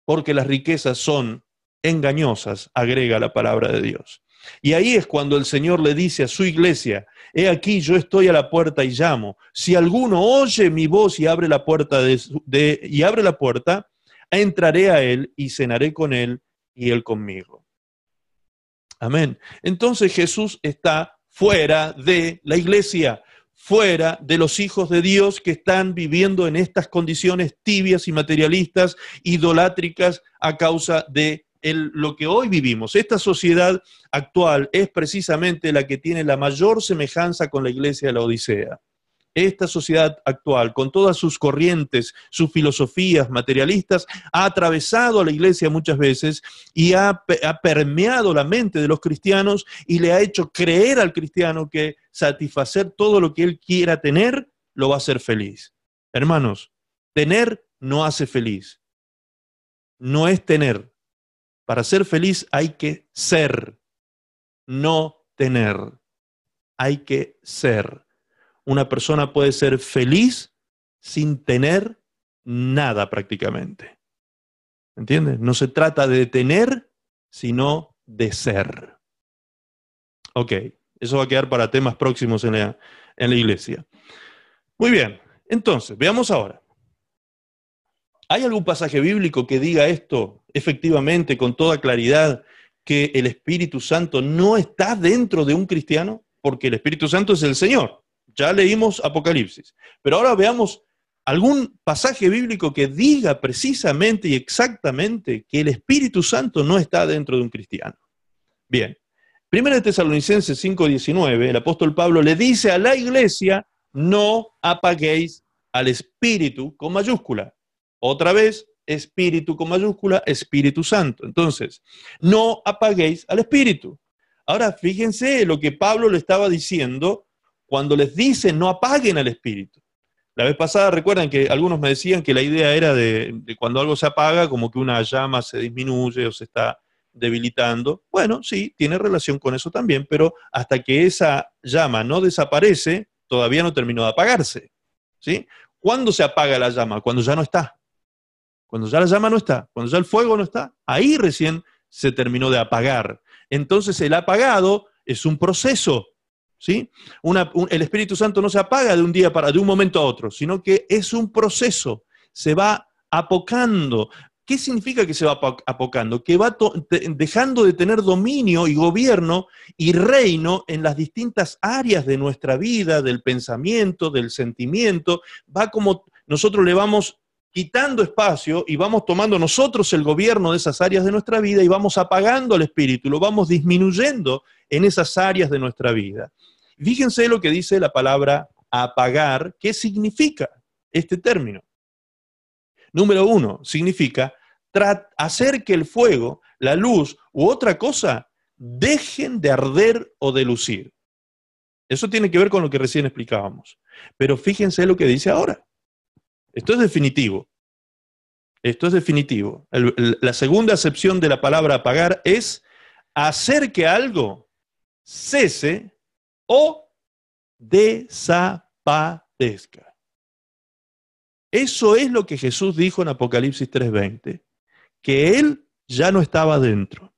Porque las riquezas son engañosas, agrega la palabra de Dios. Y ahí es cuando el Señor le dice a su iglesia, he aquí yo estoy a la puerta y llamo. Si alguno oye mi voz y abre la puerta de, y abre la puerta, entraré a él y cenaré con él y él conmigo. Amén. Entonces Jesús está fuera de la iglesia, fuera de los hijos de Dios que están viviendo en estas condiciones tibias y materialistas, idolátricas a causa de lo que hoy vivimos. Esta sociedad actual es precisamente la que tiene la mayor semejanza con la iglesia de la Odisea esta sociedad actual, con todas sus corrientes, sus filosofías materialistas, ha atravesado a la iglesia muchas veces y ha, permeado la mente de los cristianos y le ha hecho creer al cristiano que satisfacer todo lo que él quiera tener lo va a hacer feliz. Hermanos, tener no hace feliz. No es tener. Para ser feliz hay que ser, no tener. Hay que ser una persona puede ser feliz sin tener nada prácticamente. ¿Entiendes? No se trata de tener, sino de ser. Ok, eso va a quedar para temas próximos en la, en la iglesia. Muy bien, entonces, veamos ahora. ¿Hay algún pasaje bíblico que diga esto efectivamente con toda claridad, que el Espíritu Santo no está dentro de un cristiano? Porque el Espíritu Santo es el Señor. Ya leímos Apocalipsis. Pero ahora veamos algún pasaje bíblico que diga precisamente y exactamente que el Espíritu Santo no está dentro de un cristiano. Bien, Primera de Tesalonicenses 5:19, el apóstol Pablo le dice a la iglesia, no apaguéis al Espíritu con mayúscula. Otra vez, Espíritu con mayúscula, Espíritu Santo. Entonces, no apaguéis al Espíritu. Ahora, fíjense lo que Pablo le estaba diciendo cuando les dicen no apaguen al espíritu. La vez pasada recuerdan que algunos me decían que la idea era de, cuando algo se apaga, como que una llama se disminuye o se está debilitando. Bueno, sí, tiene relación con eso también, pero hasta que esa llama no desaparece, todavía no terminó de apagarse. ¿sí? ¿Cuándo se apaga la llama? Cuando ya no está. Cuando ya la llama no está, cuando ya el fuego no está, ahí recién se terminó de apagar. Entonces el apagado es un proceso ¿sí? el Espíritu Santo no se apaga de un día para, de un momento a otro, sino que es un proceso, se va apocando. ¿Qué significa que se va apocando? Que va dejando de tener dominio y gobierno y reino en las distintas áreas de nuestra vida, del pensamiento, del sentimiento. Va como nosotros le vamos quitando espacio y vamos tomando nosotros el gobierno de esas áreas de nuestra vida y vamos apagando al espíritu, lo vamos disminuyendo en esas áreas de nuestra vida. Fíjense lo que dice la palabra apagar, ¿qué significa este término? Número uno, significa hacer que el fuego, la luz u otra cosa dejen de arder o de lucir. Eso tiene que ver con lo que recién explicábamos. Pero fíjense lo que dice ahora. Esto es definitivo. Esto es definitivo. la segunda acepción de la palabra apagar es hacer que algo cese o desaparezca. Eso es lo que Jesús dijo en Apocalipsis 3:20, que Él ya no estaba dentro.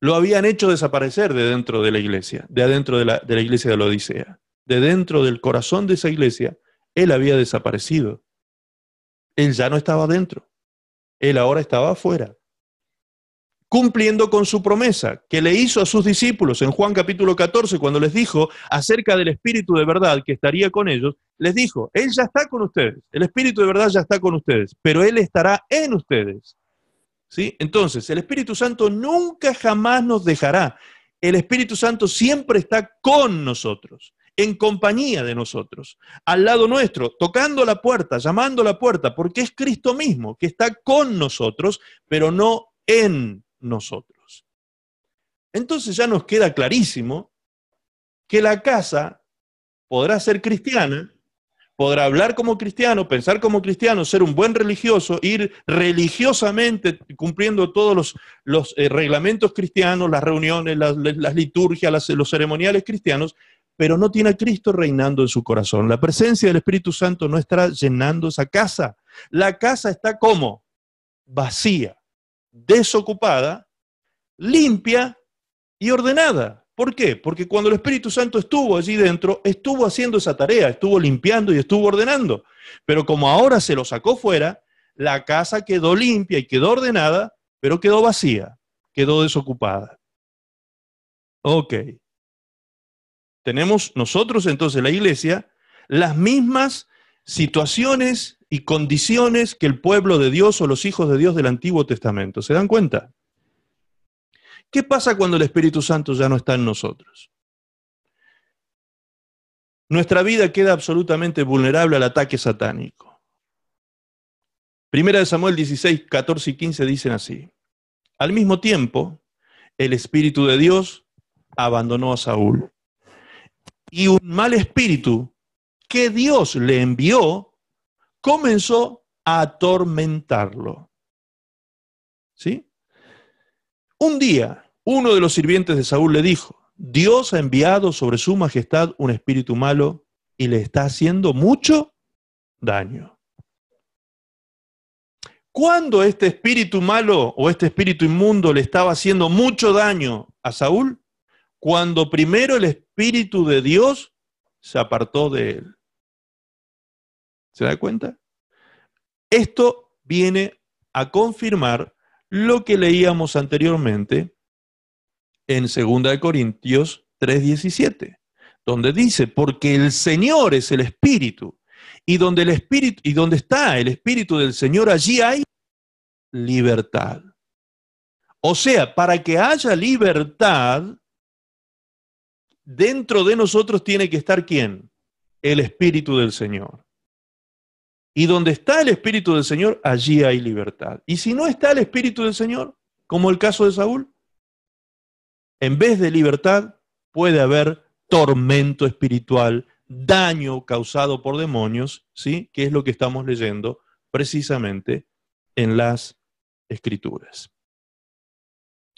Lo habían hecho desaparecer de dentro de la iglesia, de adentro de la, de la iglesia de la Odisea. De dentro del corazón de esa iglesia, Él había desaparecido. Él ya no estaba dentro. Él ahora estaba afuera cumpliendo con su promesa que le hizo a sus discípulos en Juan capítulo 14, cuando les dijo acerca del Espíritu de verdad que estaría con ellos, les dijo, Él ya está con ustedes, el Espíritu de verdad ya está con ustedes, pero Él estará en ustedes. ¿Sí? Entonces, el Espíritu Santo nunca jamás nos dejará. El Espíritu Santo siempre está con nosotros, en compañía de nosotros, al lado nuestro, tocando la puerta, llamando a la puerta, porque es Cristo mismo que está con nosotros, pero no en nosotros. Entonces ya nos queda clarísimo que la casa podrá ser cristiana, podrá hablar como cristiano, pensar como cristiano, ser un buen religioso, ir religiosamente cumpliendo todos los, eh, reglamentos cristianos, las reuniones, las, liturgias, los ceremoniales cristianos, pero no tiene a Cristo reinando en su corazón. La presencia del Espíritu Santo no estará llenando esa casa. La casa está como vacía desocupada, limpia y ordenada. ¿Por qué? Porque cuando el Espíritu Santo estuvo allí dentro, estuvo haciendo esa tarea, estuvo limpiando y estuvo ordenando. Pero como ahora se lo sacó fuera, la casa quedó limpia y quedó ordenada, pero quedó vacía, quedó desocupada. Ok. Tenemos nosotros entonces, la iglesia, las mismas situaciones y condiciones que el pueblo de Dios o los hijos de Dios del Antiguo Testamento. ¿Se dan cuenta? ¿Qué pasa cuando el Espíritu Santo ya no está en nosotros? Nuestra vida queda absolutamente vulnerable al ataque satánico. Primera de Samuel 16, 14 y 15 dicen así. Al mismo tiempo, el Espíritu de Dios abandonó a Saúl. Y un mal espíritu que Dios le envió comenzó a atormentarlo. ¿Sí? Un día, uno de los sirvientes de Saúl le dijo, Dios ha enviado sobre su majestad un espíritu malo y le está haciendo mucho daño. ¿Cuándo este espíritu malo o este espíritu inmundo le estaba haciendo mucho daño a Saúl? Cuando primero el espíritu de Dios se apartó de él. ¿Se da cuenta? Esto viene a confirmar lo que leíamos anteriormente en 2 Corintios 3:17, donde dice, porque el Señor es el Espíritu, y donde el Espíritu y donde está el Espíritu del Señor, allí hay libertad. O sea, para que haya libertad, dentro de nosotros tiene que estar quién? El Espíritu del Señor. Y donde está el Espíritu del Señor, allí hay libertad. Y si no está el Espíritu del Señor, como el caso de Saúl, en vez de libertad puede haber tormento espiritual, daño causado por demonios, ¿sí? Que es lo que estamos leyendo precisamente en las escrituras.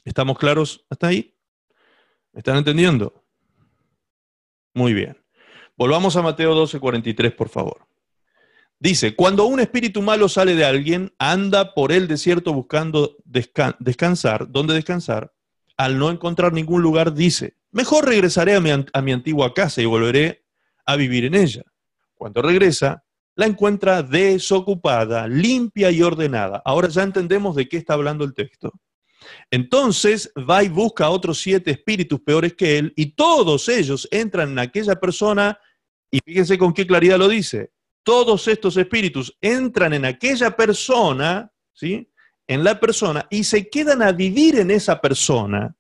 ¿Estamos claros hasta ahí? ¿Me están entendiendo? Muy bien. Volvamos a Mateo 12, 43, por favor. Dice, cuando un espíritu malo sale de alguien, anda por el desierto buscando descansar, ¿dónde descansar? al no encontrar ningún lugar, dice, mejor regresaré a mi, antigua casa y volveré a vivir en ella. Cuando regresa, la encuentra desocupada, limpia y ordenada. Ahora ya entendemos de qué está hablando el texto. Entonces va y busca a otros siete espíritus peores que él y todos ellos entran en aquella persona y fíjense con qué claridad lo dice. Todos estos espíritus entran en aquella persona, ¿sí? en la persona y se quedan a vivir en esa persona.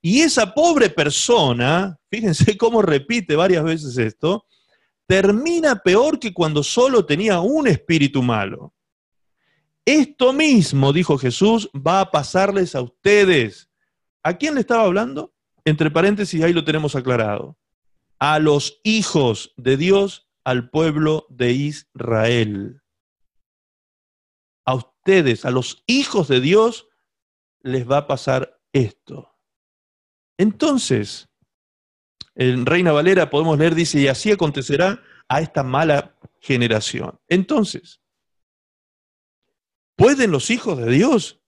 Y esa pobre persona, fíjense cómo repite varias veces esto, termina peor que cuando solo tenía un espíritu malo. Esto mismo, dijo Jesús, va a pasarles a ustedes. ¿A quién le estaba hablando? Entre paréntesis, ahí lo tenemos aclarado. A los hijos de Dios, al pueblo de Israel ustedes, a los hijos de Dios, les va a pasar esto. Entonces, en Reina Valera podemos leer, dice, y así acontecerá a esta mala generación. Entonces, ¿pueden los hijos de Dios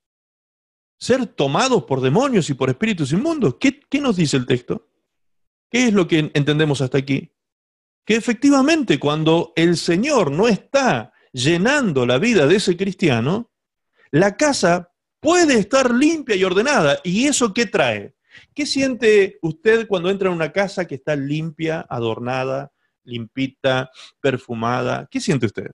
ser tomados por demonios y por espíritus inmundos? ¿Qué, nos dice el texto? ¿Qué es lo que entendemos hasta aquí? Que efectivamente cuando el Señor no está llenando la vida de ese cristiano, la casa puede estar limpia y ordenada. ¿Y eso qué trae? ¿Qué siente usted cuando entra en una casa que está limpia, adornada, limpita, perfumada? ¿Qué siente usted?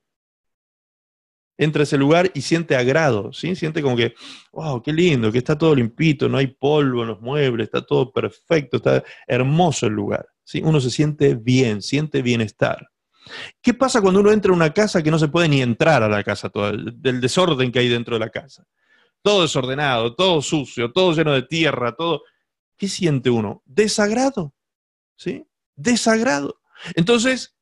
Entra a ese lugar y siente agrado, ¿sí? Siente como que, wow, qué lindo, que está todo limpito, no hay polvo en los muebles, está todo perfecto, está hermoso el lugar, ¿sí? Uno se siente bien, siente bienestar. ¿Qué pasa cuando uno entra a una casa que no se puede ni entrar a la casa, todo, del desorden que hay dentro de la casa? Todo desordenado, todo sucio, todo lleno de tierra, todo. ¿Qué siente uno? Desagrado. ¿Sí? Desagrado. Entonces,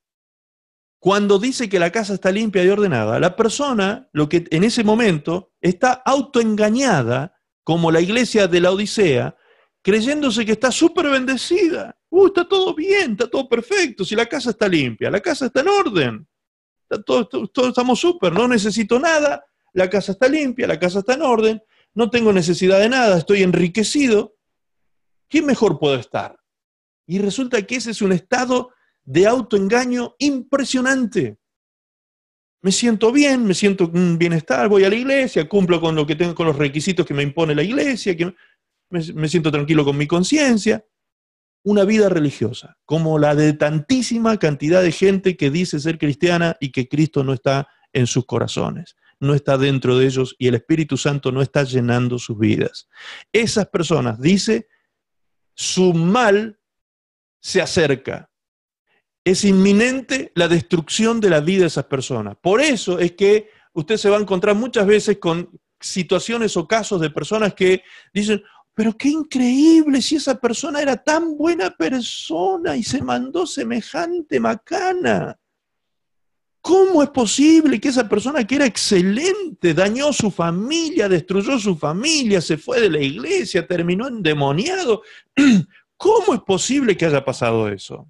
cuando dice que la casa está limpia y ordenada, la persona, lo que en ese momento está autoengañada, como la iglesia de la Odisea, creyéndose que está súper bendecida. Uh, está todo bien, está todo perfecto, si la casa está limpia, la casa está en orden, todos estamos súper, no necesito nada, la casa está limpia, la casa está en orden, no tengo necesidad de nada, estoy enriquecido. ¿Qué mejor puedo estar? Y resulta que ese es un estado de autoengaño impresionante. Me siento bien, me siento un bienestar, voy a la iglesia, cumplo con lo que tengo, con los requisitos que me impone la iglesia, que me, siento tranquilo con mi conciencia. una vida religiosa, como la de tantísima cantidad de gente que dice ser cristiana y que Cristo no está en sus corazones, no está dentro de ellos y el Espíritu Santo no está llenando sus vidas. Esas personas, dice, su mal se acerca. Es inminente la destrucción de la vida de esas personas. Por eso es que usted se va a encontrar muchas veces con situaciones o casos de personas que dicen, pero qué increíble si esa persona era tan buena persona y se mandó semejante macana. ¿Cómo es posible que esa persona que era excelente dañó su familia, destruyó su familia, se fue de la iglesia, terminó endemoniado? ¿Cómo es posible que haya pasado eso?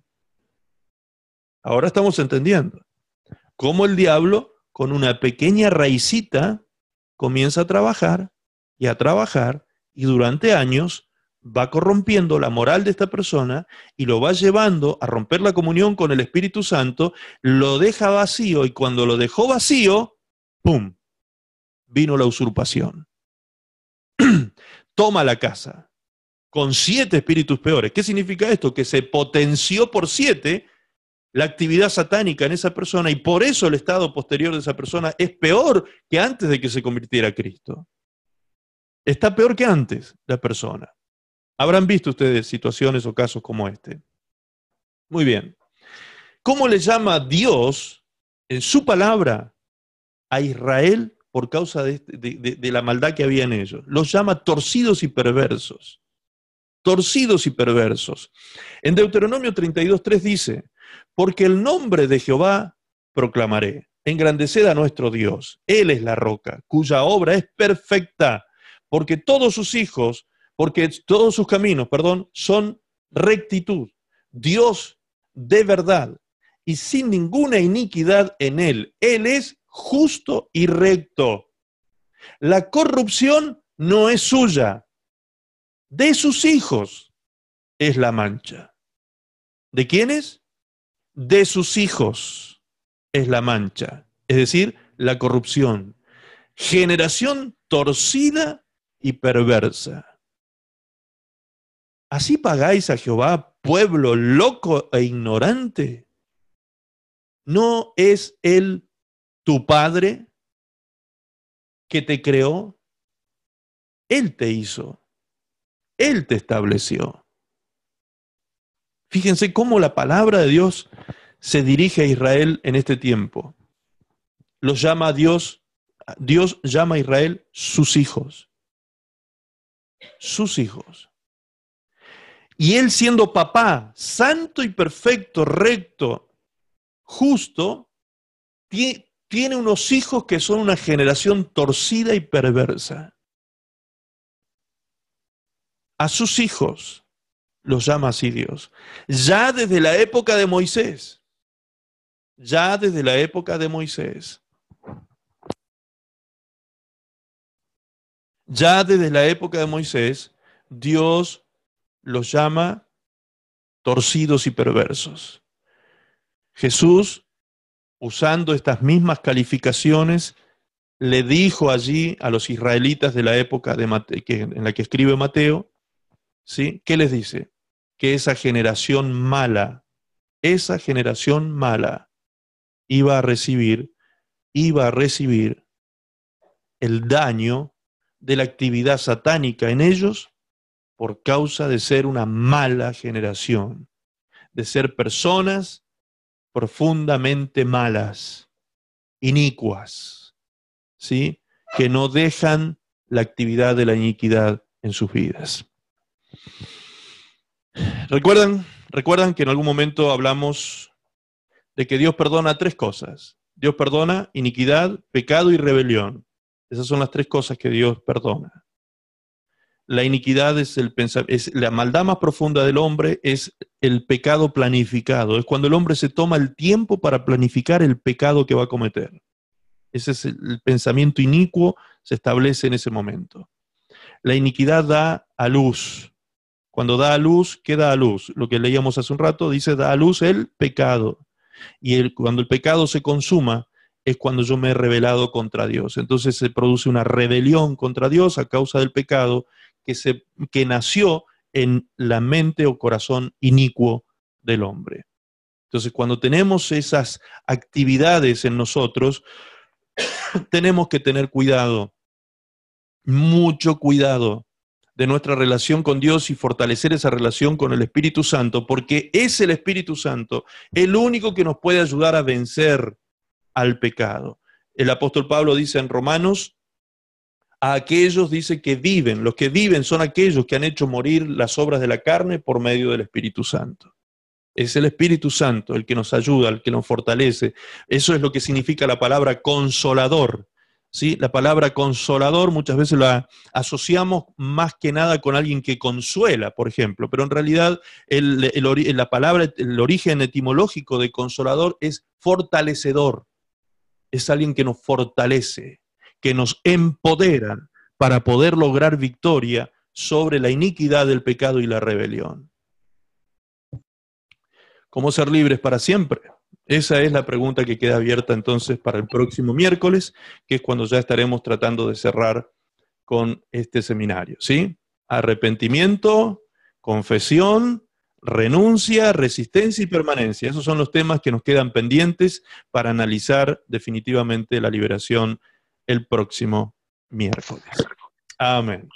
Ahora estamos entendiendo cómo el diablo, con una pequeña raicita, comienza a trabajar y a trabajar y durante años va corrompiendo la moral de esta persona y lo va llevando a romper la comunión con el Espíritu Santo, lo deja vacío y cuando lo dejó vacío, ¡pum! Vino la usurpación. Toma la casa con siete espíritus peores. ¿Qué significa esto? Que se potenció por siete la actividad satánica en esa persona y por eso el estado posterior de esa persona es peor que antes de que se convirtiera a Cristo está peor que antes la persona. Habrán visto ustedes situaciones o casos como este. Muy bien. ¿Cómo le llama Dios en su palabra a Israel por causa este, de, la maldad que había en ellos? Los llama torcidos y perversos. Torcidos y perversos. En Deuteronomio 32.3 dice, porque el nombre de Jehová proclamaré, engrandeced a nuestro Dios. Él es la roca, cuya obra es perfecta porque todos sus hijos, porque todos sus caminos, perdón, son rectitud. Dios de verdad y sin ninguna iniquidad en él. Él es justo y recto. La corrupción no es suya, de sus hijos es la mancha. ¿De quiénes? De sus hijos es la mancha, es decir, la corrupción. Generación torcida y perversa. ¿Así pagáis a Jehová, pueblo loco e ignorante? ¿No es Él tu Padre que te creó? Él te hizo. Él te estableció. Fíjense cómo la palabra de Dios se dirige a Israel en este tiempo. Los llama a Dios, Dios llama a Israel sus hijos sus hijos. Y él siendo papá, santo y perfecto, recto, justo, tiene unos hijos que son una generación torcida y perversa. A sus hijos los llama así Dios. Ya desde la época de Moisés, ya desde la época de Moisés, Ya desde la época de Moisés, Dios los llama torcidos y perversos. Jesús, usando estas mismas calificaciones, le dijo allí a los israelitas de la época de en la que escribe Mateo, ¿sí? ¿Qué les dice? Que esa generación mala, esa generación mala iba a recibir, iba a recibir el daño de la actividad satánica en ellos por causa de ser una mala generación, de ser personas profundamente malas, inicuas, ¿sí? que no dejan la actividad de la iniquidad en sus vidas. ¿Recuerdan? ¿Recuerdan que en algún momento hablamos de que Dios perdona tres cosas? Dios perdona iniquidad, pecado y rebelión. Esas son las tres cosas que Dios perdona. La iniquidad es, el es la maldad más profunda del hombre, es el pecado planificado. Es cuando el hombre se toma el tiempo para planificar el pecado que va a cometer. Ese es el pensamiento inicuo, se establece en ese momento. La iniquidad da a luz. Cuando da a luz, ¿qué da a luz? Lo que leíamos hace un rato dice, da a luz el pecado. Y cuando el pecado se consuma, es cuando yo me he rebelado contra Dios. Entonces se produce una rebelión contra Dios a causa del pecado que, se, que nació en la mente o corazón inicuo del hombre. Entonces, cuando tenemos esas actividades en nosotros, tenemos que tener cuidado, mucho cuidado de nuestra relación con Dios y fortalecer esa relación con el Espíritu Santo, porque es el Espíritu Santo el único que nos puede ayudar a vencer al pecado. El apóstol Pablo dice en Romanos, a aquellos dice que viven, los que viven son aquellos que han hecho morir las obras de la carne por medio del Espíritu Santo. Es el Espíritu Santo el que nos ayuda, el que nos fortalece. Eso es lo que significa la palabra consolador. ¿Sí? La palabra consolador muchas veces la asociamos más que nada con alguien que consuela, por ejemplo, pero en realidad el, la palabra, el origen etimológico de consolador es fortalecedor. Es alguien que nos fortalece, que nos empodera para poder lograr victoria sobre la iniquidad del pecado y la rebelión. ¿Cómo ser libres para siempre? Esa es la pregunta que queda abierta entonces para el próximo miércoles, que es cuando ya estaremos tratando de cerrar con este seminario. ¿Sí? Arrepentimiento, confesión, renuncia, resistencia y permanencia. Esos son los temas que nos quedan pendientes para analizar definitivamente la liberación el próximo miércoles. Amén.